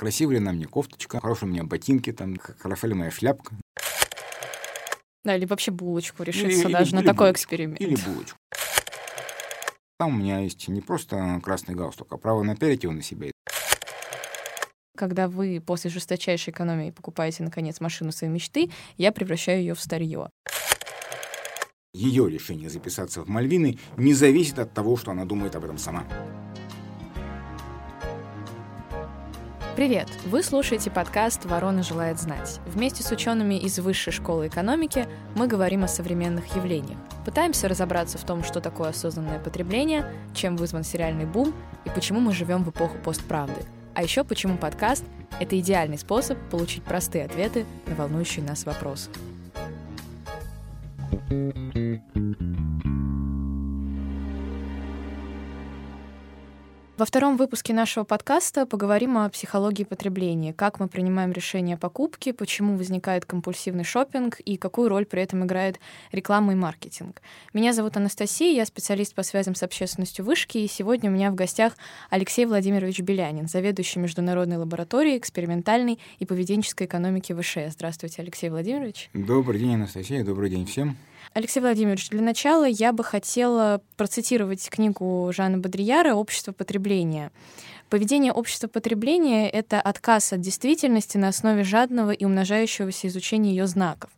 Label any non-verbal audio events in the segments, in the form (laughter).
красивая ли на мне кофточка, хорошие у меня ботинки, там, хорошая ли моя шляпка. Да, или вообще булочку решиться или, даже или, на или такой булочку, эксперимент. Или булочку. Там у меня есть не просто красный галстук, а право напялить его на себя. Когда вы после жесточайшей экономии покупаете, наконец, машину своей мечты, я превращаю ее в старье. Ее решение записаться в Мальвины не зависит от того, что она думает об этом сама. Привет! Вы слушаете подкаст «Ворона желает знать». Вместе с учеными из Высшей школы экономики мы говорим о современных явлениях. Пытаемся разобраться в том, что такое осознанное потребление, чем вызван сериальный бум и почему мы живем в эпоху постправды. А еще почему подкаст — это идеальный способ получить простые ответы на волнующие нас вопросы. Во втором выпуске нашего подкаста поговорим о психологии потребления, как мы принимаем решения о покупке, почему возникает компульсивный шопинг и какую роль при этом играет реклама и маркетинг. Меня зовут Анастасия, я специалист по связям с общественностью вышки, и сегодня у меня в гостях Алексей Владимирович Белянин, заведующий международной лабораторией экспериментальной и поведенческой экономики ВШЭ. Здравствуйте, Алексей Владимирович. Добрый день, Анастасия, добрый день всем. Алексей Владимирович, для начала я бы хотела процитировать книгу Жанна Бодрияра «Общество потребления». Поведение общества потребления — это отказ от действительности на основе жадного и умножающегося изучения ее знаков.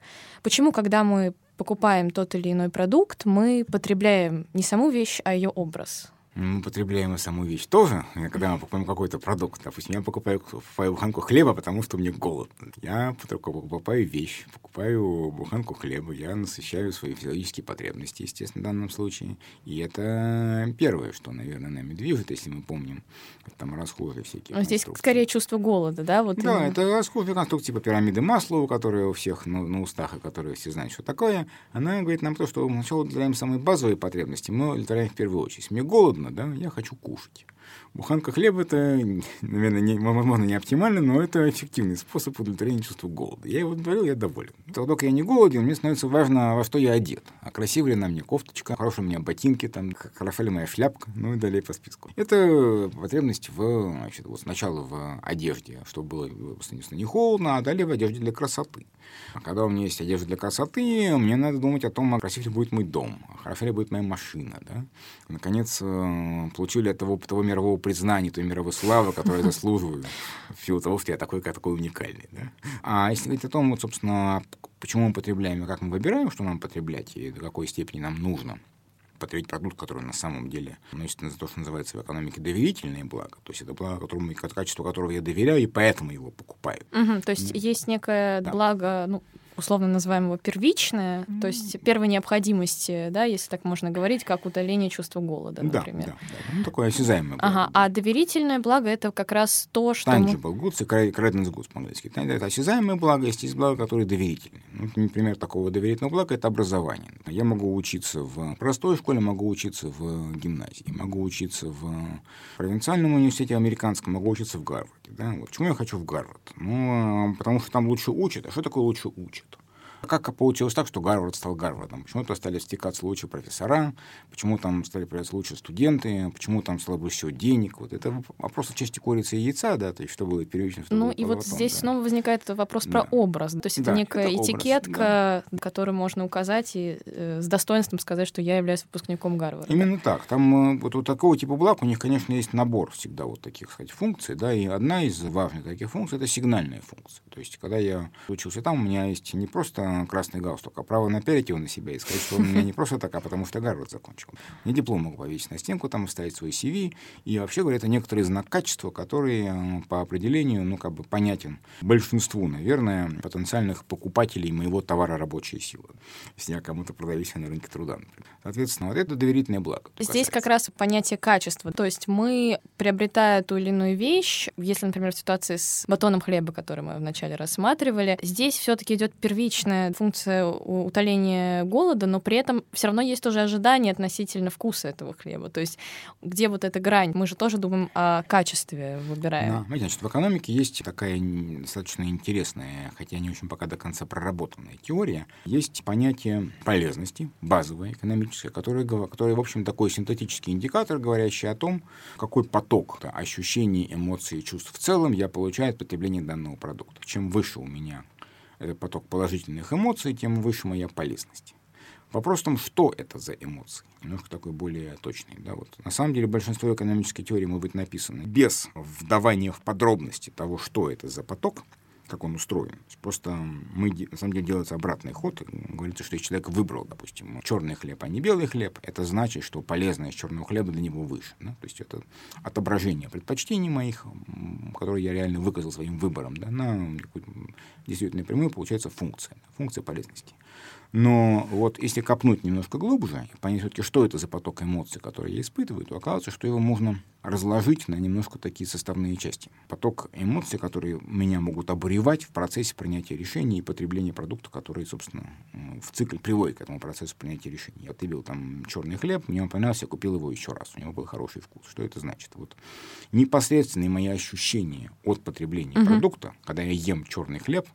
Почему, когда мы покупаем тот или иной продукт, мы потребляем не саму вещь, а ее образ? Мы потребляем саму вещь тоже. Когда мы покупаем какой-то продукт, допустим, я покупаю, покупаю буханку хлеба, потому что мне голодно. Я покупаю вещь, покупаю буханку хлеба, я насыщаю свои физиологические потребности, естественно, в данном случае. И это первое, что, наверное, нами движет, если мы помним там расхожие всякие Но здесь скорее чувство голода, да? Вот да, именно. это расхожие конструкции типа пирамиды Маслоу, которые у всех на, на устах, и которые все знают, что такое. Она говорит нам то, что сначала удовлетворяем самые базовые потребности, мы удовлетворяем в первую очередь. Мне голодно, трудно, да, я хочу кушать. Буханка хлеба это, (laughs) наверное, не, возможно, не оптимально, но это эффективный способ удовлетворения чувства голода. Я его удовлетворил, я доволен. Только я не голоден, мне становится важно, во что я одет. А красивая ли на мне кофточка, хорошие у меня ботинки, там, хороша ли моя шляпка, ну и далее по списку. Это потребность в, значит, вот сначала в одежде, чтобы было, соответственно, не холодно, а далее в одежде для красоты. А когда у меня есть одежда для красоты, мне надо думать о том, а красив ли будет мой дом, а хороша ли будет моя машина, да. Наконец, э, получили от того, того мирового признания, той мировой славы, которую я заслуживаю, в силу того, что я такой, как такой уникальный. Да? А если говорить о том, вот, собственно, почему мы потребляем и как мы выбираем, что нам потреблять, и до какой степени нам нужно потребить продукт, который на самом деле носит то, что называется в экономике доверительное благо. То есть это благо, которому, качеству которого я доверяю, и поэтому его покупаю. Угу, то есть есть некое да. благо, ну, условно называем его первичное, mm-hmm. то есть первой необходимости, да, если так можно говорить, как удаление чувства голода, например. Да, да, да. Ну, такое осязаемое благо. Ага, а доверительное благо — это как раз то, что... Tangible goods и credence goods по-английски. Это осязаемое благо, есть, есть благо, которое доверительное. Ну, например, такого доверительного блага — это образование. Я могу учиться в простой школе, могу учиться в гимназии, могу учиться в провинциальном университете американском, могу учиться в Гарварде. Да? Вот почему я хочу в Гарвард? Ну, потому что там лучше учат. А что такое лучше учат? Как получилось так, что Гарвард стал Гарвардом? Почему-то стали стекаться лучше профессора, почему там стали появляться лучше студенты, почему там стало больше всего денег. Вот это вопрос части курицы и яйца, да, то есть что было первично, что Ну было и вот потом, здесь да. снова возникает вопрос да. про образ. То есть это да, некая это этикетка, да. которую можно указать и э, с достоинством сказать, что я являюсь выпускником Гарварда. Именно так. Там э, вот у такого типа благ у них, конечно, есть набор всегда вот таких, сказать, функций, да, и одна из важных таких функций — это сигнальная функция. То есть когда я учился там, у меня есть не просто красный галстук, а право напялить его на себя и сказать, что он у меня не просто так, а потому что Гарвард закончил. Не диплом могу повесить на стенку, там оставить свой CV. И вообще говоря, это некоторый знак качества, который э, по определению, ну, как бы понятен большинству, наверное, потенциальных покупателей моего товара рабочей силы. Если я кому-то продаюсь на рынке труда. Например. Соответственно, вот это доверительное благо. Здесь как раз понятие качества. То есть мы, приобретая ту или иную вещь, если, например, в ситуации с батоном хлеба, который мы вначале рассматривали, здесь все-таки идет первичное функция утоления голода, но при этом все равно есть тоже ожидание относительно вкуса этого хлеба. То есть где вот эта грань? Мы же тоже думаем о качестве, выбираем. Да, значит, в экономике есть такая достаточно интересная, хотя не очень пока до конца проработанная теория. Есть понятие полезности, базовое экономическое, которое, которое в общем, такой синтетический индикатор, говорящий о том, какой поток ощущений, эмоций и чувств в целом я получаю от потребления данного продукта. Чем выше у меня этот поток положительных эмоций, тем выше моя полезность. Вопрос в том, что это за эмоции. Немножко такой более точный. Да, вот. На самом деле большинство экономической теории может быть написано без вдавания в подробности того, что это за поток, как он устроен. Просто мы, на самом деле делается обратный ход. Говорится, что если человек выбрал, допустим, черный хлеб, а не белый хлеб, это значит, что полезность черного хлеба для него выше. Да? То есть это отображение предпочтений моих, которые я реально выказал своим выбором, да, на действительно прямую получается функция, функция полезности. Но вот если копнуть немножко глубже, понять все-таки, что это за поток эмоций, которые я испытываю, то оказывается, что его можно разложить на немножко такие составные части. Поток эмоций, которые меня могут обуревать в процессе принятия решений и потребления продукта, который, собственно, в цикле приводит к этому процессу принятия решений. Я потребил там черный хлеб, мне он понравился, я купил его еще раз, у него был хороший вкус. Что это значит? Вот непосредственные мои ощущения от потребления mm-hmm. продукта, когда я ем черный хлеб,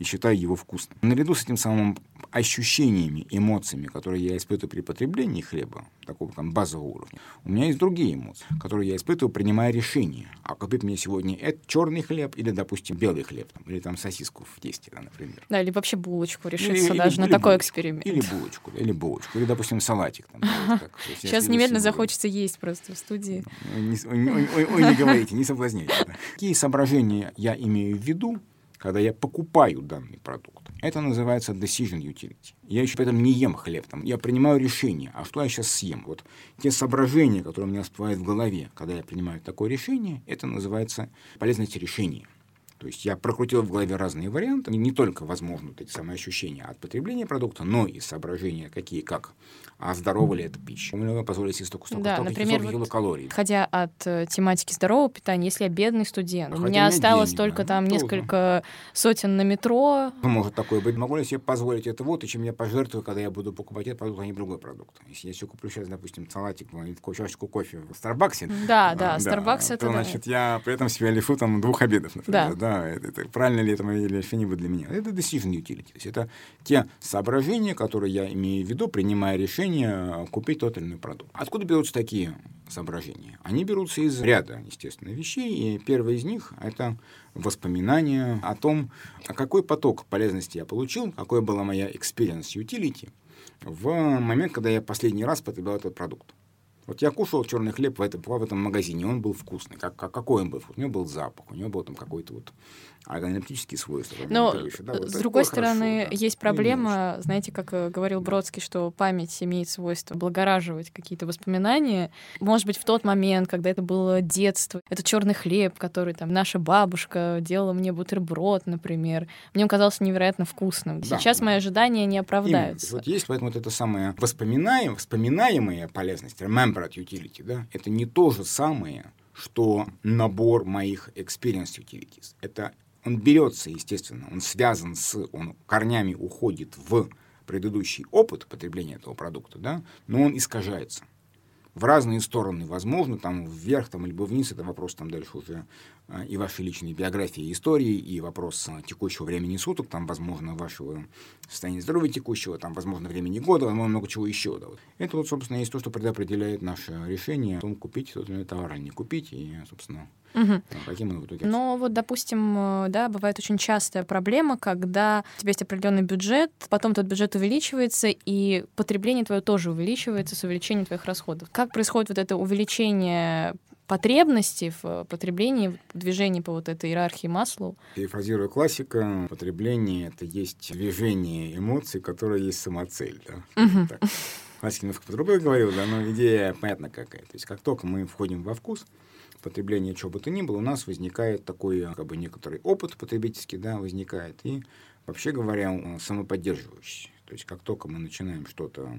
и считаю его вкусным. Наряду с этим самым ощущениями, эмоциями, которые я испытываю при потреблении хлеба, такого там базового уровня, у меня есть другие эмоции, которые я испытываю, принимая решение, а купить мне сегодня это черный хлеб или, допустим, белый хлеб, там, или там сосиску в тесте, да, например. Да, или вообще булочку решиться или, даже или, на или такой булочку, эксперимент. Или булочку, или булочку, или, допустим, салатик. Там, как, Сейчас немедленно захочется есть просто в студии. Ой, ой, не говорите, не соблазняйте. Какие соображения я имею в виду, когда я покупаю данный продукт. Это называется decision utility. Я еще поэтому не ем хлеб, там, я принимаю решение, а что я сейчас съем. Вот те соображения, которые у меня всплывают в голове, когда я принимаю такое решение, это называется полезность решения. То есть я прокрутил в голове разные варианты, не только, возможно, вот эти самые ощущения от потребления продукта, но и соображения какие, как, а здорова ли эта пища, могу позволить себе столько, столько, да, столько например, вот, килокалорий. Ходя от э, тематики здорового питания, если я бедный студент, Хотя у меня осталось денег, только там трудно. несколько сотен на метро. Ну, может такое быть. Могу ли себе позволить это вот, и чем я пожертвую, когда я буду покупать этот продукт, а не другой продукт. Если я все куплю сейчас, допустим, салатик или чашечку кофе в Старбаксе, да, да, Starbucks да, это то, значит, я при этом себя лишу там двух обедов, например. Да. да это, это правильно ли это решение будет для меня. Это decision utility. То есть это те соображения, которые я имею в виду, принимая решение купить тот или иной продукт. Откуда берутся такие соображения? Они берутся из ряда, естественно, вещей. И первое из них — это воспоминания о том, а какой поток полезности я получил, какой была моя experience utility в момент, когда я последний раз потреблял этот продукт. Вот я кушал черный хлеб в этом, в этом магазине, он был вкусный. Как, как, какой он был? У него был запах, у него был там какой-то вот органолептические свойства. Но, да, вот с другой стороны, хорошо, да. есть проблема, ну, знаете, как э, говорил Бродский, что память имеет свойство облагораживать какие-то воспоминания. Может быть, в тот момент, когда это было детство, это черный хлеб, который там наша бабушка делала мне бутерброд, например, мне он казался невероятно вкусным. Да, Сейчас да. мои ожидания не оправдаются. Именно. Вот есть поэтому вот это самое воспоминаемое, вспоминаемая полезность, remembered utility, да, это не то же самое, что набор моих experience utilities. Это он берется, естественно, он связан с, он корнями уходит в предыдущий опыт потребления этого продукта, да, но он искажается. В разные стороны, возможно, там вверх там, либо вниз, это вопрос там дальше уже и вашей личной биографии и истории, и вопрос а, текущего времени суток, там, возможно, вашего состояния здоровья текущего, там, возможно, времени года, возможно, много чего еще. Да, вот. Это вот, собственно, есть то, что предопределяет наше решение о том, купить тот или иной товар или не купить, и, собственно, Угу. Каким он в итоге? Но вот, допустим, э, да, бывает очень частая проблема, когда у тебя есть определенный бюджет, потом этот бюджет увеличивается, и потребление твое тоже увеличивается с увеличением твоих расходов. Как происходит вот это увеличение потребности в потреблении, в движении по вот этой иерархии масла. Перефразируя классика, потребление — это есть движение эмоций, которое есть самоцель. Да? Угу. Так. Классик немножко по-другому говорил, да, но идея понятна какая. То есть как только мы входим во вкус, потребления чего бы то ни было, у нас возникает такой как бы некоторый опыт потребительский, да, возникает, и, вообще говоря, самоподдерживающий. То есть как только мы начинаем что-то,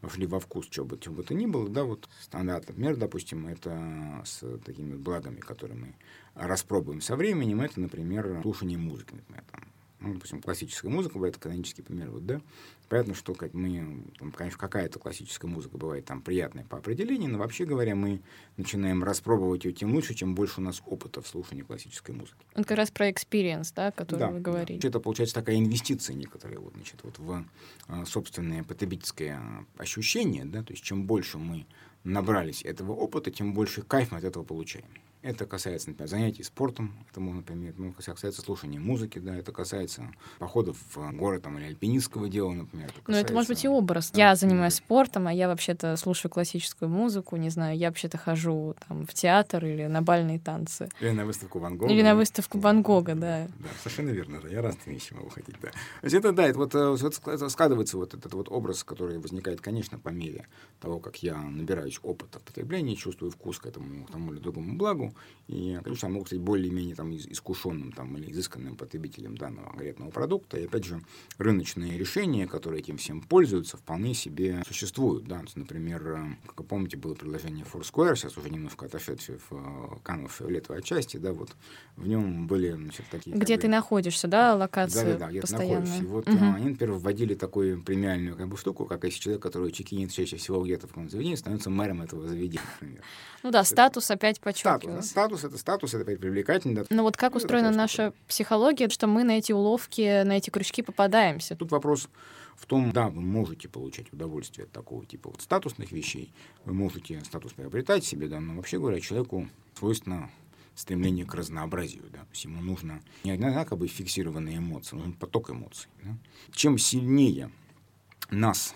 вошли во вкус чего бы, чего бы то ни было, да, вот стандартный например, допустим, это с такими благами, которые мы распробуем со временем, это, например, слушание музыки, например, там, ну, допустим, классическая музыка, бывает канонический пример, вот, да, понятно, что как мы, там, конечно, какая-то классическая музыка бывает там приятная по определению, но вообще говоря, мы начинаем распробовать ее тем лучше, чем больше у нас опыта в слушании классической музыки. Это как раз про experience, да, который да, вы говорили. Да. Это получается такая инвестиция некоторая, вот, значит, вот в а, собственное потребительское ощущение, да, то есть чем больше мы набрались этого опыта, тем больше кайф мы от этого получаем. Это касается, например, занятий спортом, это, например, ну, касается слушания музыки, да, это касается походов в горы там, или альпинистского дела, например. Это касается... Ну, это может быть и образ. Да, я занимаюсь да. спортом, а я вообще-то слушаю классическую музыку, не знаю, я вообще-то хожу там, в театр или на бальные танцы. Или на выставку Ван Гога. Или на выставку Ван Гога, да. Да, совершенно верно, да, я разные вещи могу ходить, да. То есть это, да, это вот, э, вот складывается вот этот вот образ, который возникает, конечно, по мере того, как я набираюсь опыта потребления, чувствую вкус к этому, к тому или другому благу, и, конечно, могу стать более-менее там, искушенным там, или изысканным потребителем данного конкретного продукта. И, опять же, рыночные решения, которые этим всем пользуются, вполне себе существуют. Да? Например, э, как вы помните, было предложение Foursquare, сейчас уже немножко отошедшее в э, канву фиолетовой отчасти, да, вот в нем были значит, такие... Где ты бы, находишься, да, локации Да, да, да, где ты находишься. И вот угу. они, например, вводили такую премиальную как бы, штуку, как если человек, который чекинит чаще всего где-то в каком-то заведении, становится мэром этого заведения, например. Ну да, статус опять подчеркивается. Статус, статус это статус, это привлекательно. Но вот как ну, устроена наша психология, что мы на эти уловки, на эти крючки попадаемся? Тут вопрос в том, да, вы можете получать удовольствие от такого типа вот статусных вещей, вы можете статус приобретать себе, да, но вообще говоря, человеку свойственно стремление к разнообразию. Да? То есть ему нужно не одинаково фиксированные эмоции, нужен поток эмоций. Да? Чем сильнее нас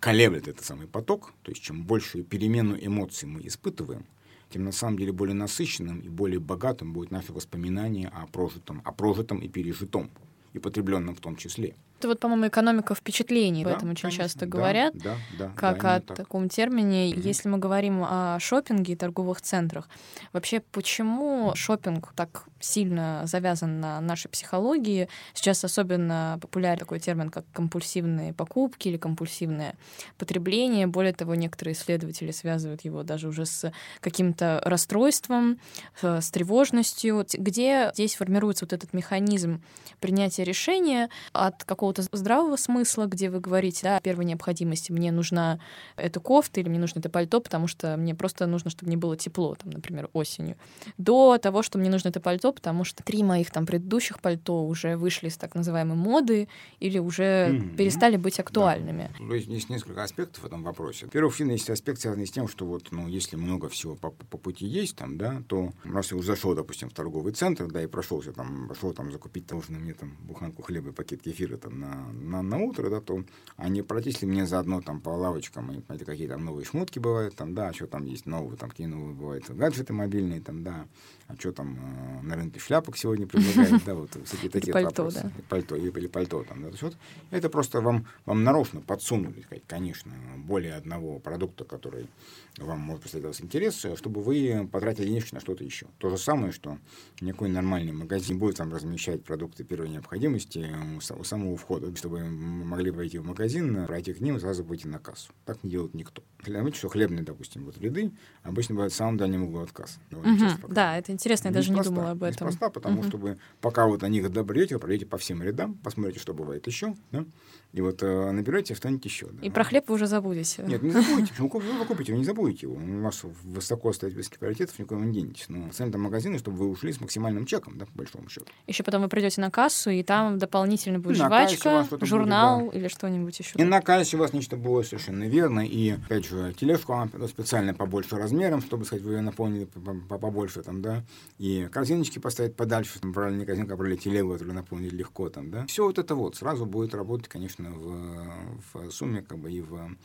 колеблет этот самый поток, то есть чем большую перемену эмоций мы испытываем, тем на самом деле более насыщенным и более богатым будет наше воспоминание о прожитом, о прожитом и пережитом, и потребленном в том числе. Это вот, по-моему, экономика впечатлений, да, об этом очень конечно, часто говорят, да, да, как да, о так. таком термине. Mm-hmm. Если мы говорим о шопинге и торговых центрах, вообще почему шопинг так сильно завязан на нашей психологии? Сейчас особенно популярен такой термин, как компульсивные покупки или компульсивное потребление. Более того, некоторые исследователи связывают его даже уже с каким-то расстройством, с тревожностью. Где здесь формируется вот этот механизм принятия решения от какого какого-то здравого смысла, где вы говорите, да, первой необходимости, мне нужна эта кофта или мне нужно это пальто, потому что мне просто нужно, чтобы мне было тепло, там, например, осенью, до того, что мне нужно это пальто, потому что три моих там предыдущих пальто уже вышли из так называемой моды или уже mm-hmm. перестали быть актуальными. Да. Есть, есть несколько аспектов в этом вопросе. Во-первых, есть аспект, связанный с тем, что вот, ну, если много всего по, по пути есть там, да, то раз я уже зашел, допустим, в торговый центр, да, и прошелся там, пошел там закупить нужно мне там буханку хлеба и пакет кефира там на, на, на утро, да, то они пройтись мне заодно там по лавочкам, и, знаете, какие там новые шмотки бывают, там, да, что там есть новые, там, какие новые бывают. Гаджеты мобильные, там, да, а что там э, на рынке шляпок сегодня предлагают, (laughs) да, вот всякие такие пальто, вопросы. Да. Пальто или пальто там, да, вот это просто вам, вам нарочно подсунули, конечно, более одного продукта, который вам может представлять интерес, чтобы вы потратили денежки на что-то еще. То же самое, что никакой нормальный магазин будет там размещать продукты первой необходимости у самого входа, чтобы вы могли войти в магазин, пройти к ним и сразу выйти на кассу. Так не делает никто. Заметьте, что хлебные, допустим, вот ряды обычно бывают в самом дальнем углу от кассы. Угу, да, это интересно, я даже не думала об этом. Неспроста, потому угу. что вы, пока вот о них добрете, вы пройдете по всем рядам, посмотрите, что бывает еще, да, и вот э, наберете, встанете еще. Да. И про хлеб вы уже забудете. Нет, не забудете. Почему вы купите, вы не забудете его. У вас высоко стоит списке приоритетов, никуда не денетесь. Но цены там магазины, чтобы вы ушли с максимальным чеком, да, по большому счету. Еще потом вы придете на кассу, и там дополнительно будет жвачка, журнал будет, да. или что-нибудь еще. И на кассе у вас нечто было совершенно верно. И, опять же, тележку вам специально побольше размером, чтобы, сказать, вы ее наполнили побольше, там, да. И корзиночки поставить подальше, там, брали не корзинку, а брали телегу, которую наполнили легко, там, да. Все вот это вот сразу будет работать, конечно, в, в сумме, как бы, и в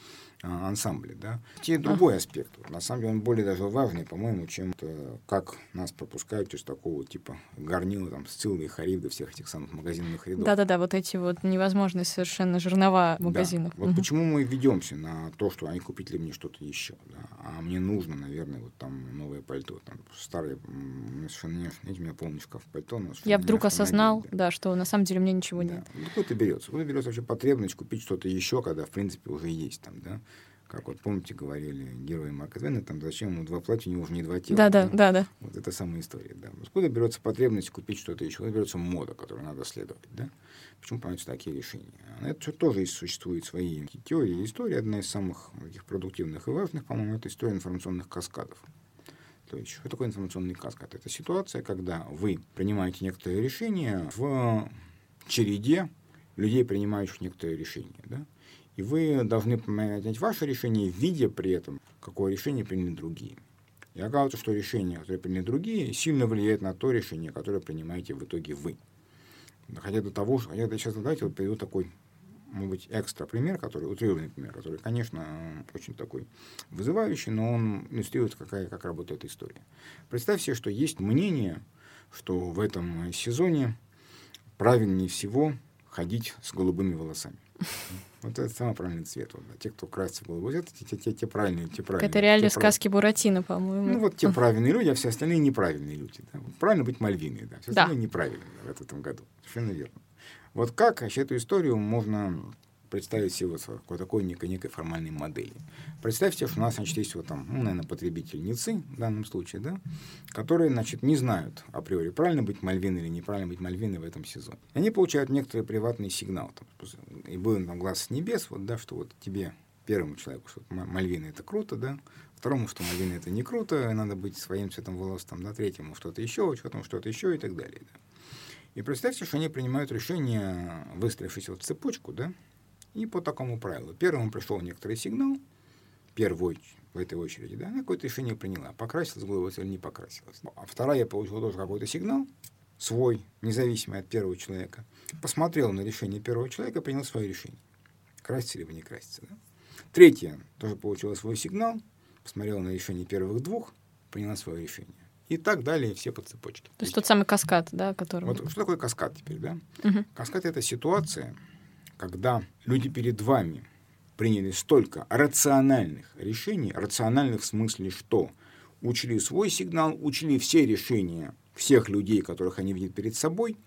а, ансамбле. Да? И другой аспект. На самом деле он более даже важный, по-моему, чем то, как нас пропускают через такого типа горнила, там, Сциллы и Харибда, всех этих самых магазинных рядов. Да-да-да, вот эти вот невозможные совершенно жернова в магазинах. Да. Вот угу. почему мы ведемся на то, что они купить ли мне что-то еще, да? а мне нужно, наверное, вот там новое пальто, там старые, совершенно не, знаете, у меня полный шкаф пальто. Я вдруг осознал, да. да, что на самом деле мне ничего да. нет. Откуда это берется? Откуда берется вообще потребность купить что-то еще, когда, в принципе, уже есть там, да? Как вот помните, говорили герои Марка Твена, там зачем ему два платья, у него уже не два тела. Да, да, да, да. Вот это самая история, да. Откуда берется потребность купить что-то еще? Откуда берется мода, которой надо следовать, да? Почему принимаются такие решения? А это тоже существует свои теории. История одна из самых таких продуктивных и важных, по-моему, это история информационных каскадов. То есть, что такое информационный каскад? Это ситуация, когда вы принимаете некоторые решения в череде людей, принимающих некоторые решения. Да? И вы должны принять ваше решение, видя при этом, какое решение приняли другие. И оказывается, что решение, которое приняли другие, сильно влияет на то решение, которое принимаете в итоге вы. Хотя до того, что, хотя сейчас, давайте вот приведу такой, может быть, экстра пример, который, утрированный пример, который, конечно, очень такой вызывающий, но он иллюстрирует, какая, как работает история. Представьте, что есть мнение, что в этом сезоне правильнее всего ходить с голубыми волосами. Вот это самый правильный цвет. Вот. Те, кто красится голубой цвет, те, те, те, те правильные, те правильные. Это реально те сказки прав... Буратино, по-моему. Ну, вот те правильные люди, а все остальные неправильные люди. Да. Правильно быть Мальвиной, да. Все да. остальные неправильные в этом году. Совершенно верно. Вот как вообще эту историю можно представить себе вот такой некой, некой формальной модели. Представьте, что у нас, значит, есть вот там, ну, наверное, потребительницы в данном случае, да, которые, значит, не знают априори, правильно быть Мальвиной или неправильно быть Мальвиной в этом сезоне. Они получают некоторый приватный сигнал, там, и был там глаз с небес, вот, да, что вот тебе, первому человеку, что Мальвина это круто, да, второму, что Мальвина это не круто, надо быть своим цветом волос, там, да, третьему что-то еще, четвертому что-то еще и так далее, да. И представьте, что они принимают решение, выстроившись вот в цепочку, да, и по такому правилу. Первому пришел некоторый сигнал, первый в этой очереди, да, она какое-то решение приняла, покрасилась головой или не покрасилась. А вторая получила тоже какой-то сигнал, свой, независимый от первого человека, посмотрел на решение первого человека, принял свое решение. Краситься либо не краситься. Да? Третья тоже получила свой сигнал, посмотрела на решение первых двух, приняла свое решение. И так далее, все по цепочке. То есть тот самый каскад, да, который... Вот что такое каскад теперь, да? Угу. Каскад — это ситуация, когда люди перед вами приняли столько рациональных решений, рациональных в смысле что? Учли свой сигнал, учли все решения всех людей, которых они видят перед собой,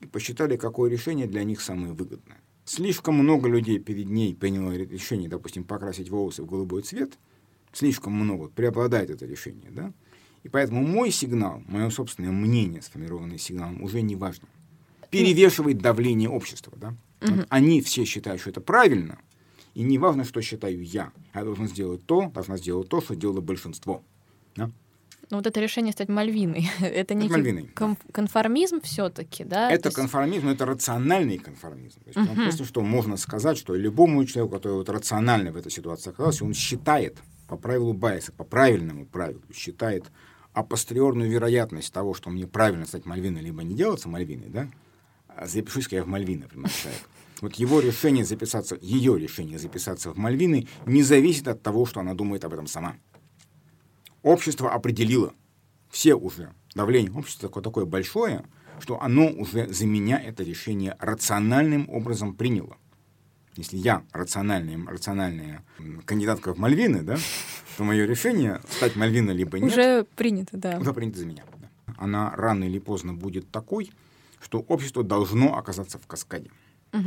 и посчитали, какое решение для них самое выгодное. Слишком много людей перед ней приняло решение, допустим, покрасить волосы в голубой цвет, слишком много, преобладает это решение, да? И поэтому мой сигнал, мое собственное мнение, сформированное сигналом, уже не важно. Перевешивает давление общества, да? Угу. Вот они все считают, что это правильно, и не важно, что считаю я. Я должен сделать то, должна сделать то, что делало большинство. Да? Ну вот это решение стать Мальвиной, (laughs) это не Мальвиной, кон- конформизм все-таки, да? Это есть... конформизм, но это рациональный конформизм. То есть, uh-huh. просто что можно сказать, что любому человеку, который вот рационально в этой ситуации оказался, он считает по правилу Байеса, по правильному правилу, считает апостериорную вероятность того, что мне правильно стать Мальвиной, либо не делаться Мальвиной, да, запишусь-ка я в Мальвины, например, человек. Вот его решение записаться, ее решение записаться в Мальвины не зависит от того, что она думает об этом сама. Общество определило, все уже, давление общества такое, такое большое, что оно уже за меня это решение рациональным образом приняло. Если я рациональная, рациональная кандидатка в Мальвины, да, то мое решение стать Мальвиной либо нет... Уже принято, да. Уже принято за меня. Да. Она рано или поздно будет такой, что общество должно оказаться в каскаде.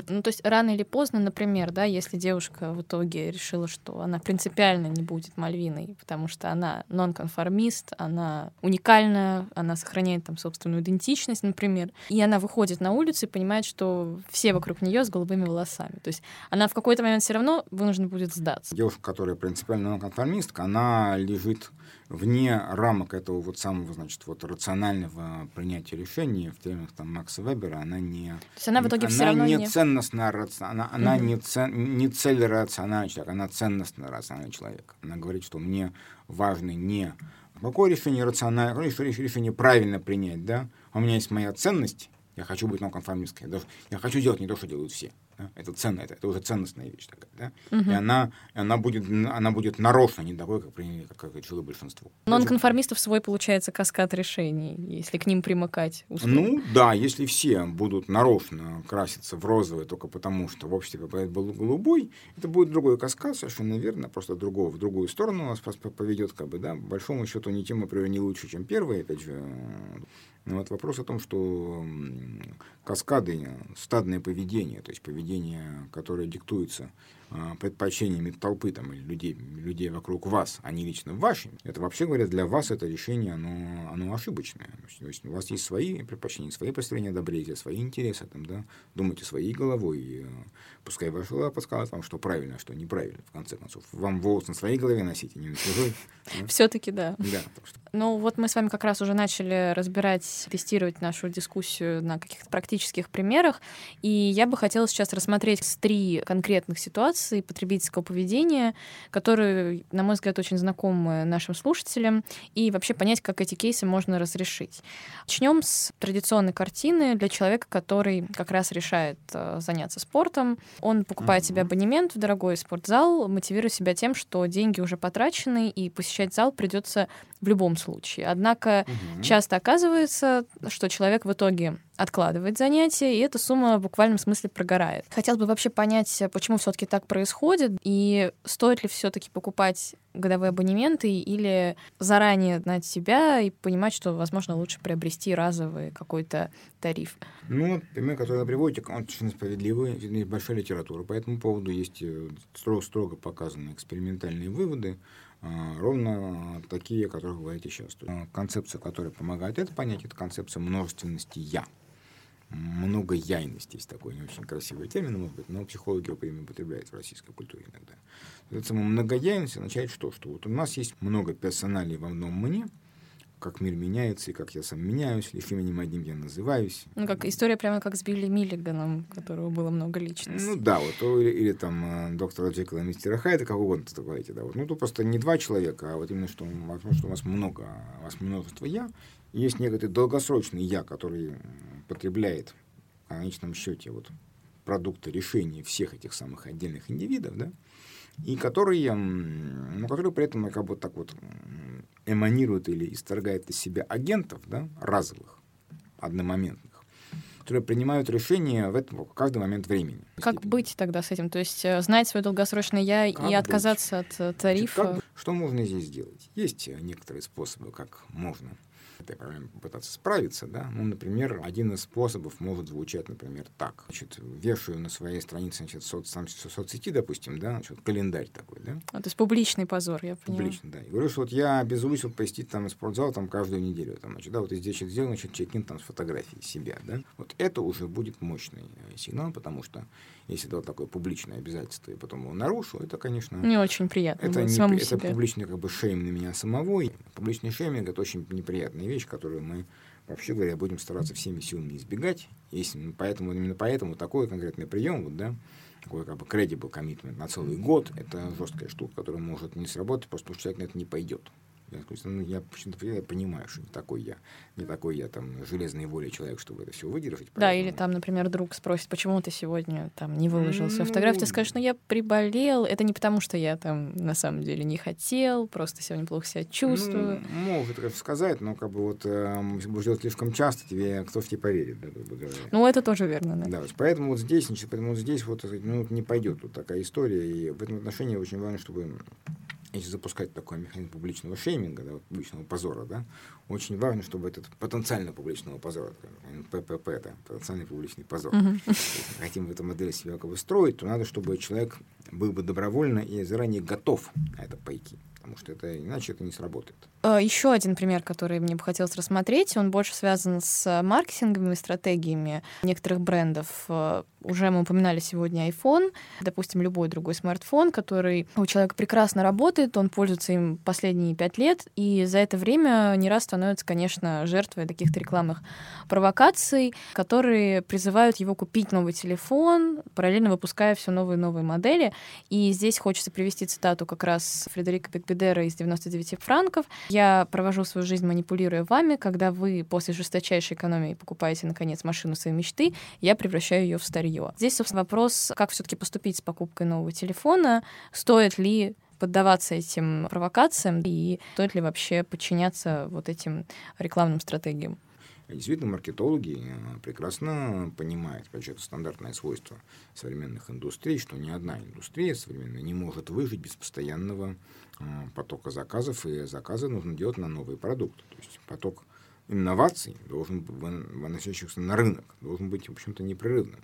Ну, то есть рано или поздно, например, да, если девушка в итоге решила, что она принципиально не будет Мальвиной, потому что она нонконформист, она уникальна, она сохраняет там собственную идентичность, например, и она выходит на улицу и понимает, что все вокруг нее с голубыми волосами. То есть она в какой-то момент все равно вынуждена будет сдаться. Девушка, которая принципиально нонконформистка, она лежит вне рамок этого вот самого, значит, вот рационального принятия решений в терминах там Макса Вебера, она не... То есть она в итоге она все равно не не... ценностно, она, она угу. не, цен, не цельрациональный человек, она ценностно рациональный человек. Она говорит, что мне важно не какое решение рациональное, какое решение правильно принять, да, у меня есть моя ценность, я хочу быть нонконформисткой, я, я хочу делать не то, что делают все. Да? Это ценно, это, это уже ценностная вещь такая. Да? Угу. И она, она, будет, она будет нарочно не такой, как, как, как решило большинство. Нонконформистов свой, получается, каскад решений, если к ним примыкать. Условно. Ну да, если все будут нарочно краситься в розовый только потому, что в обществе был голубой, это будет другой каскад, совершенно верно, просто другого, в другую сторону нас поведет, как бы, да, большому счету не тем, например, не лучше, чем первый, опять же, вот вопрос о том, что каскады, стадное поведение, то есть поведение, которое диктуется предпочтениями толпы там, или людей, людей вокруг вас, а не лично вашим, это вообще говоря, для вас это решение, оно, оно ошибочное. То есть у вас есть свои предпочтения, свои представления о добре, свои интересы, там, да, думайте своей головой, и, э, пускай ваша голова подскажет вам, что правильно, а что неправильно, в конце концов. Вам волос на своей голове носить, а не на чужой. (laughs) Все-таки да. Да. Ну вот мы с вами как раз уже начали разбирать, тестировать нашу дискуссию на каких-то практических примерах, и я бы хотела сейчас рассмотреть три конкретных ситуации, манипуляций потребительского поведения, которые, на мой взгляд, очень знакомы нашим слушателям, и вообще понять, как эти кейсы можно разрешить. Начнем с традиционной картины для человека, который как раз решает э, заняться спортом. Он покупает mm-hmm. себе абонемент в дорогой спортзал, мотивируя себя тем, что деньги уже потрачены, и посещать зал придется в любом случае. Однако угу. часто оказывается, что человек в итоге откладывает занятия, и эта сумма в буквальном смысле прогорает. Хотелось бы вообще понять, почему все-таки так происходит, и стоит ли все-таки покупать годовые абонементы или заранее знать себя и понимать, что, возможно, лучше приобрести разовый какой-то тариф. Ну, пример, который вы приводите, он очень справедливый, есть большая литература по этому поводу, есть строго, строго показаны экспериментальные выводы, а, ровно такие, о которых вы говорите сейчас. Концепция, которая помогает это понять, это концепция множественности «я». Многояйность есть такой не очень красивый термин, может быть, но психологи его употребляют в российской культуре иногда. Это самая многояйность означает что? Что вот у нас есть много персоналей в одном мне, как мир меняется и как я сам меняюсь, лишь именем одним я называюсь. Ну, как история прямо как с Билли Миллиганом, у которого было много личностей. Ну да, вот, или, или там э, доктора Джекила и мистера Хайда, как угодно это говорите, да. Вот. Ну, то просто не два человека, а вот именно, что, возможно, что у вас много, у вас множество я, есть некоторый долгосрочный я, который потребляет в конечном счете вот продукты решения всех этих самых отдельных индивидов, да, и который, ну, который при этом как бы так вот эманирует или исторгает из себя агентов, да, разовых, одномоментных, которые принимают решения в этом в каждый момент времени. Как быть тогда с этим? То есть э, знать свое долгосрочное я как и отказаться быть? от тарифа? Значит, как, что можно здесь сделать? Есть некоторые способы, как можно этой проблемой попытаться справиться, да, ну, например, один из способов может звучать, например, так, значит, вешаю на своей странице, значит, соц, сам, соцсети, допустим, да, значит, календарь такой, да. А, то есть публичный позор, я понимаю. Публичный, да. И говорю, что вот я обязуюсь посетить там спортзал там каждую неделю, там, значит, да, вот здесь что сделал, значит, чекин там с фотографией себя, да. Вот это уже будет мощный э, сигнал, потому что если вот такое публичное обязательство, и потом его нарушу, это, конечно... Не очень приятно. Это, не, это публичный как бы шейм на меня самого. Публичный шейминг — это очень неприятная вещь, которую мы, вообще говоря, будем стараться всеми силами избегать. Если, поэтому, именно поэтому такой конкретный прием, вот, да, такой как бы credible commitment на целый год, это жесткая штука, которая может не сработать, просто потому что человек на это не пойдет. Я, ну, я почему-то я понимаю, что не такой я, не такой я там железной воли человек, чтобы это все выдержать. Поэтому... Да, или там, например, друг спросит, почему ты сегодня там не выложил свою фотографию, ты скажешь, ну я приболел, это не потому, что я там на самом деле не хотел, просто сегодня плохо себя чувствую. Ну, может сказать, но как бы вот э, если будешь делать слишком часто, тебе кто в тебе поверит, да, Ну это тоже верно, да. Да, вот, поэтому вот здесь, поэтому вот здесь вот ну, не пойдет вот такая история, и в этом отношении очень важно, чтобы если запускать такой механизм публичного шейминга, да, публичного позора, да, очень важно, чтобы этот потенциально публичного позора, ППП, да, потенциальный публичный позор, uh-huh. если хотим в эту модель себя как бы строить, то надо, чтобы человек был бы добровольно и заранее готов на это пойти потому что это иначе это не сработает. А, Еще один пример, который мне бы хотелось рассмотреть, он больше связан с маркетинговыми стратегиями некоторых брендов. Уже мы упоминали сегодня iPhone, допустим, любой другой смартфон, который у человека прекрасно работает, он пользуется им последние пять лет, и за это время не раз становится, конечно, жертвой каких-то рекламных провокаций, которые призывают его купить новый телефон, параллельно выпуская все новые и новые модели. И здесь хочется привести цитату как раз Фредерика Бекбедера из 99 франков. «Я провожу свою жизнь, манипулируя вами. Когда вы после жесточайшей экономии покупаете, наконец, машину своей мечты, я превращаю ее в старье». Здесь, собственно, вопрос, как все таки поступить с покупкой нового телефона, стоит ли поддаваться этим провокациям и стоит ли вообще подчиняться вот этим рекламным стратегиям? Действительно, маркетологи э, прекрасно понимают, опять это стандартное свойство современных индустрий, что ни одна индустрия современная не может выжить без постоянного э, потока заказов, и заказы нужно делать на новый продукт. То есть поток инноваций, должен выносящихся на рынок, должен быть, в общем-то, непрерывным.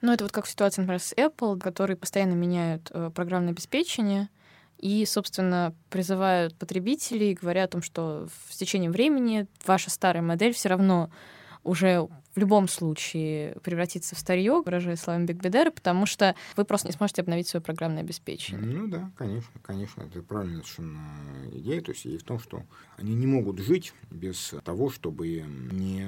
Ну, это вот как ситуация, например, с Apple, которые постоянно меняют э, программное обеспечение и, собственно, призывают потребителей, говоря о том, что в течение времени ваша старая модель все равно уже в любом случае превратится в старье, выражая словами Биг Бедера, потому что вы просто не сможете обновить свое программное обеспечение. Ну да, конечно, конечно, это правильная совершенно идея. То есть идея в том, что они не могут жить без того, чтобы не,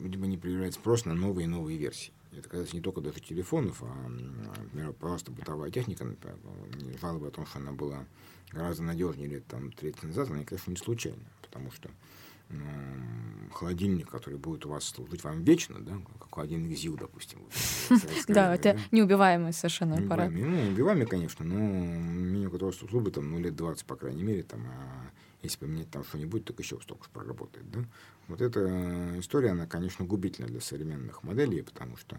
либо не проявлять спрос на новые и новые версии. Это касается не только даже телефонов, а, например, просто бытовая техника, например, жалобы о том, что она была гораздо надежнее лет там 30 назад, они, конечно, не случайно, потому что холодильник, который будет у вас служить вам вечно, да, как холодильник ЗИЛ, допустим. (laughs) Да, это неубиваемый совершенно аппарат. Ну, убиваемый, конечно, но минимум которого службы там, ну, лет 20, по крайней мере, там, а если поменять там что-нибудь, так еще столько же проработает, да. Вот эта история, она, конечно, губительна для современных моделей, потому что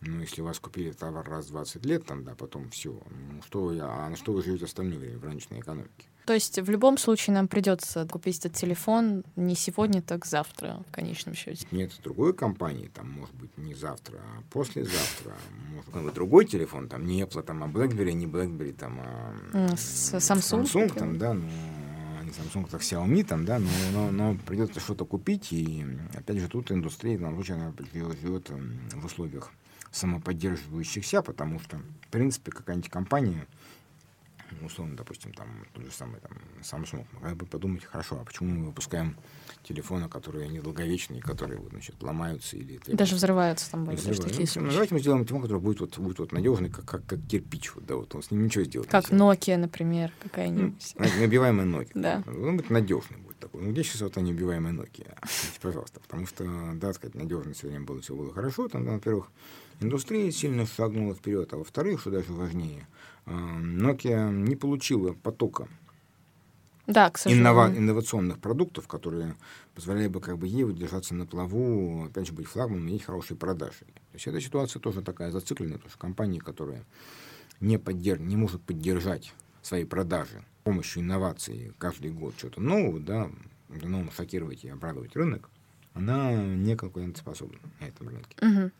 ну, если вас купили товар раз в 20 лет, там, да, потом все, ну, что вы, а на что вы живете остальное время в рыночной экономике? То есть в любом случае нам придется купить этот телефон не сегодня, так завтра, в конечном счете. Нет, другой компании, там, может быть, не завтра, а послезавтра. Может быть, другой телефон, там, не Apple, там, а BlackBerry, не BlackBerry, там, а... Samsung? Samsung, там, да, ну, Samsung, так Xiaomi, там, да, но, но, но придется что-то купить, и, опять же, тут индустрия, данном случае, она живет в условиях самоподдерживающихся, потому что, в принципе, какая-нибудь компания, условно, допустим, там, тот же самый там, Samsung, могла бы подумать, хорошо, а почему мы выпускаем телефоны, которые недолговечные, которые вот, значит, ломаются или... Даже взрываются там были такие ну, давайте мы сделаем телефон, который будет вот, будет вот надежный, как, как, как кирпич, вот, да, вот он с ним ничего сделать Как Nokia, например, какая-нибудь. Ну, Nokia. Да. Он будет надежный будет такой. Ну, где сейчас вот они неубиваемая Nokia? Пожалуйста. Потому что, да, сказать, надежность все время было, все было хорошо. Там, во-первых, индустрия сильно шагнула вперед, а во-вторых, что даже важнее, Nokia не получила потока да, к иннова- инновационных продуктов, которые позволяли бы как бы ей удержаться на плаву, опять же, быть флагманом, иметь хорошие продажи. То есть эта ситуация тоже такая зацикленная, потому что компании, которые не, поддерж... не может поддержать свои продажи с помощью инноваций каждый год что-то нового, да, новым шокировать и обрадовать рынок, она не конкурентоспособна на этом рынке. Угу.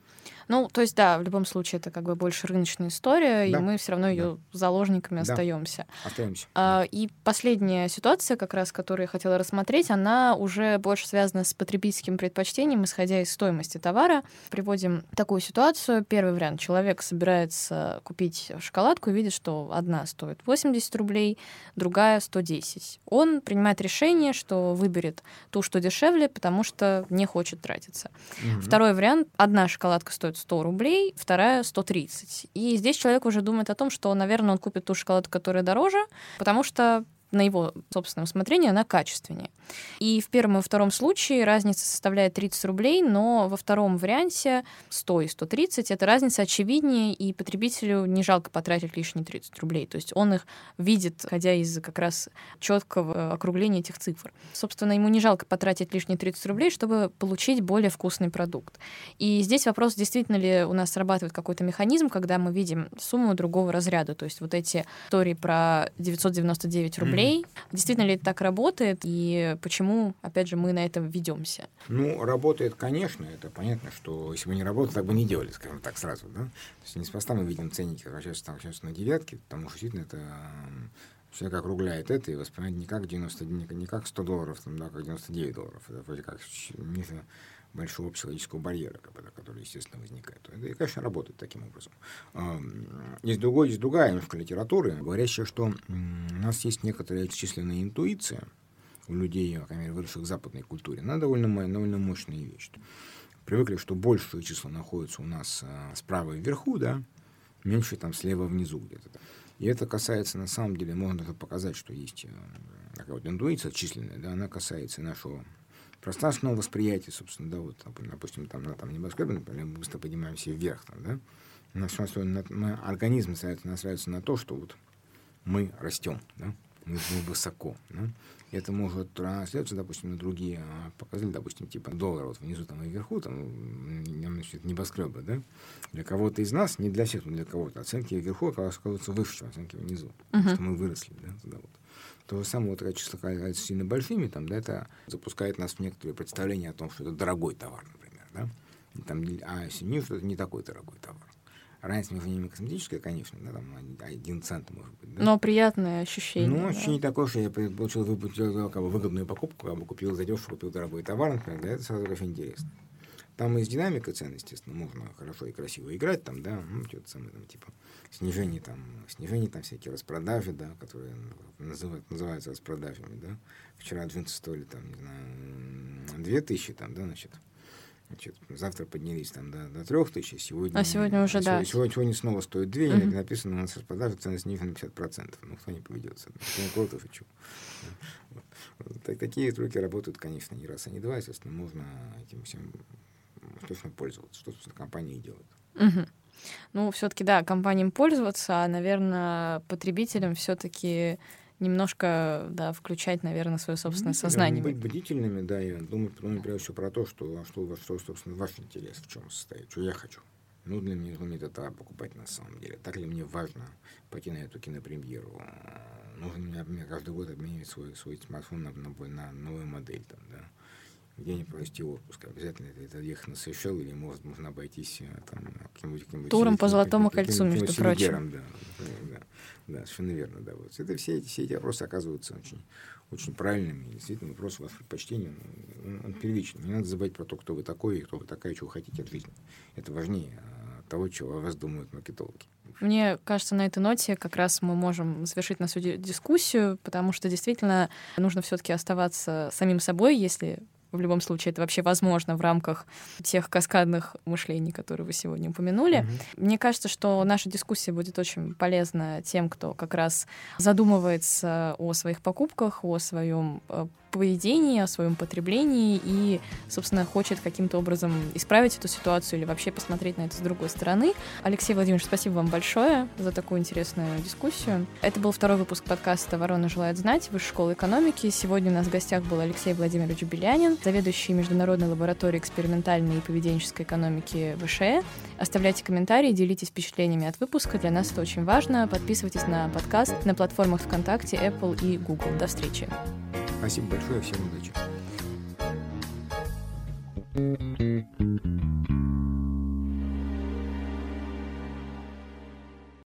Ну, то есть, да, в любом случае, это как бы больше рыночная история, да. и мы все равно ее да. заложниками да. остаемся. Остаемся. А, и последняя ситуация, как раз, которую я хотела рассмотреть, она уже больше связана с потребительским предпочтением, исходя из стоимости товара. Приводим такую ситуацию. Первый вариант. Человек собирается купить шоколадку и видит, что одна стоит 80 рублей, другая 110. Он принимает решение, что выберет ту, что дешевле, потому что не хочет тратиться. Угу. Второй вариант. Одна шоколадка стоит 100 рублей, вторая 130. И здесь человек уже думает о том, что, наверное, он купит ту шоколадку, которая дороже, потому что на его собственное усмотрение, она качественнее. И в первом и втором случае разница составляет 30 рублей, но во втором варианте 100 и 130 эта разница очевиднее, и потребителю не жалко потратить лишние 30 рублей. То есть он их видит, ходя из как раз четкого округления этих цифр. Собственно, ему не жалко потратить лишние 30 рублей, чтобы получить более вкусный продукт. И здесь вопрос, действительно ли у нас срабатывает какой-то механизм, когда мы видим сумму другого разряда. То есть вот эти истории про 999 рублей, рублей. Действительно ли это так работает и почему, опять же, мы на это ведемся? Ну, работает, конечно. Это понятно, что если бы не работало, так бы не делали, скажем так, сразу. Да? То есть неспроста мы видим ценники, возвращаются сейчас на девятки, потому что действительно это человек округляет это и воспринимает не как 90, не как 100 долларов, там, да, как 99 долларов. Это вроде как большого психологического барьера, который, естественно, возникает. Это, конечно, работает таким образом. Есть, другой, есть другая немножко литература, говорящая, что у нас есть некоторая численная интуиция у людей, мере, выросших в западной культуре. Она довольно, довольно мощная вещь. Привыкли, что большее число находится у нас а, справа вверху, да, меньше там слева внизу где-то. И это касается, на самом деле, можно даже показать, что есть э, такая вот интуиция численная, да, она касается нашего пространственного восприятия, собственно, да, вот, допустим, там на там, небоскребе, например, мы быстро поднимаемся вверх, там, да, у нас настроен, мы, организм настраивается на то, что вот мы растем, да, мы, мы высоко, да, это может транслироваться, допустим, на другие а, показатели, допустим, типа доллара вот внизу там и вверху, там, значит, небоскребы, да, для кого-то из нас, не для всех, но для кого-то, оценки вверху оказываются выше, чем оценки внизу, uh-huh. что мы выросли, да, туда вот. То же самое, вот когда числа кажутся сильно большими, там, да, это запускает нас в некоторые представления о том, что это дорогой товар, например, да, и там, а если ниже, что это не такой дорогой товар. Разница между ними косметическая, конечно, да, там один цент может быть. Да? Но приятное ощущение. Ну, ощущение да. такое, что я получил выпустил, как бы, выгодную покупку, как бы купил задешево, купил дорогой товар, например, да, это сразу очень интересно. Там и с динамикой цен, естественно, можно хорошо и красиво играть, там, да, ну, что-то самое, там, типа, снижение там, снижение там всякие распродажи, да, которые называют, называются распродажами, да. Вчера джинсы стоили, там, не знаю, две тысячи, там, да, значит, Значит, завтра поднялись там до, до 3 тысяч, сегодня... А сегодня уже, да. Сегодня, сегодня снова стоит 2, uh-huh. написано у нас распродажа, цены снижены на 50%. Ну, кто не поведется? Ну, кого-то. Вот. Так, такие трюки работают, конечно, не раз, а не два, естественно, можно этим всем успешно пользоваться, что, собственно, компании делают. Uh-huh. Ну, все-таки, да, компаниям пользоваться, а, наверное, потребителям все-таки немножко, да, включать, наверное, свое собственное ну, сознание. Быть бдительными, да, и думать, ну, прежде всего про то, что, а что, что, собственно, ваш интерес в чем состоит, что я хочу. Ну, для меня нужно это покупать на самом деле. Так ли мне важно пойти на эту кинопремьеру? Нужно мне, мне каждый год обменивать свой, свой смартфон на, на, на новую модель, там, да где-нибудь провести отпуск. Обязательно это, это ехать на Сейшел или может, можно обойтись э, там, каким-нибудь... Каким Туром по Золотому кольцу, между прочим. Да, да, да, совершенно верно. Да, вот. Это все, эти, все эти вопросы оказываются очень, очень правильными. И действительно, вопрос ваш предпочтения, он, он первичен. Не надо забывать про то, кто вы такой и кто вы такая, чего хотите от жизни. Это важнее а, того, чего о вас думают маркетологи. Мне кажется, на этой ноте как раз мы можем завершить нашу дискуссию, потому что действительно нужно все-таки оставаться самим собой, если в любом случае это вообще возможно в рамках тех каскадных мышлений, которые вы сегодня упомянули. Mm-hmm. Мне кажется, что наша дискуссия будет очень полезна тем, кто как раз задумывается о своих покупках, о своем э, поведении, о своем потреблении и, собственно, хочет каким-то образом исправить эту ситуацию или вообще посмотреть на это с другой стороны. Алексей Владимирович, спасибо вам большое за такую интересную дискуссию. Это был второй выпуск подкаста «Ворона желает знать» Высшей школы экономики. Сегодня у нас в гостях был Алексей Владимирович Белянин, заведующий Международной лабораторией экспериментальной и поведенческой экономики ВШЭ. Оставляйте комментарии, делитесь впечатлениями от выпуска. Для нас это очень важно. Подписывайтесь на подкаст на платформах ВКонтакте, Apple и Google. До встречи. Спасибо большое, всем удачи. thank you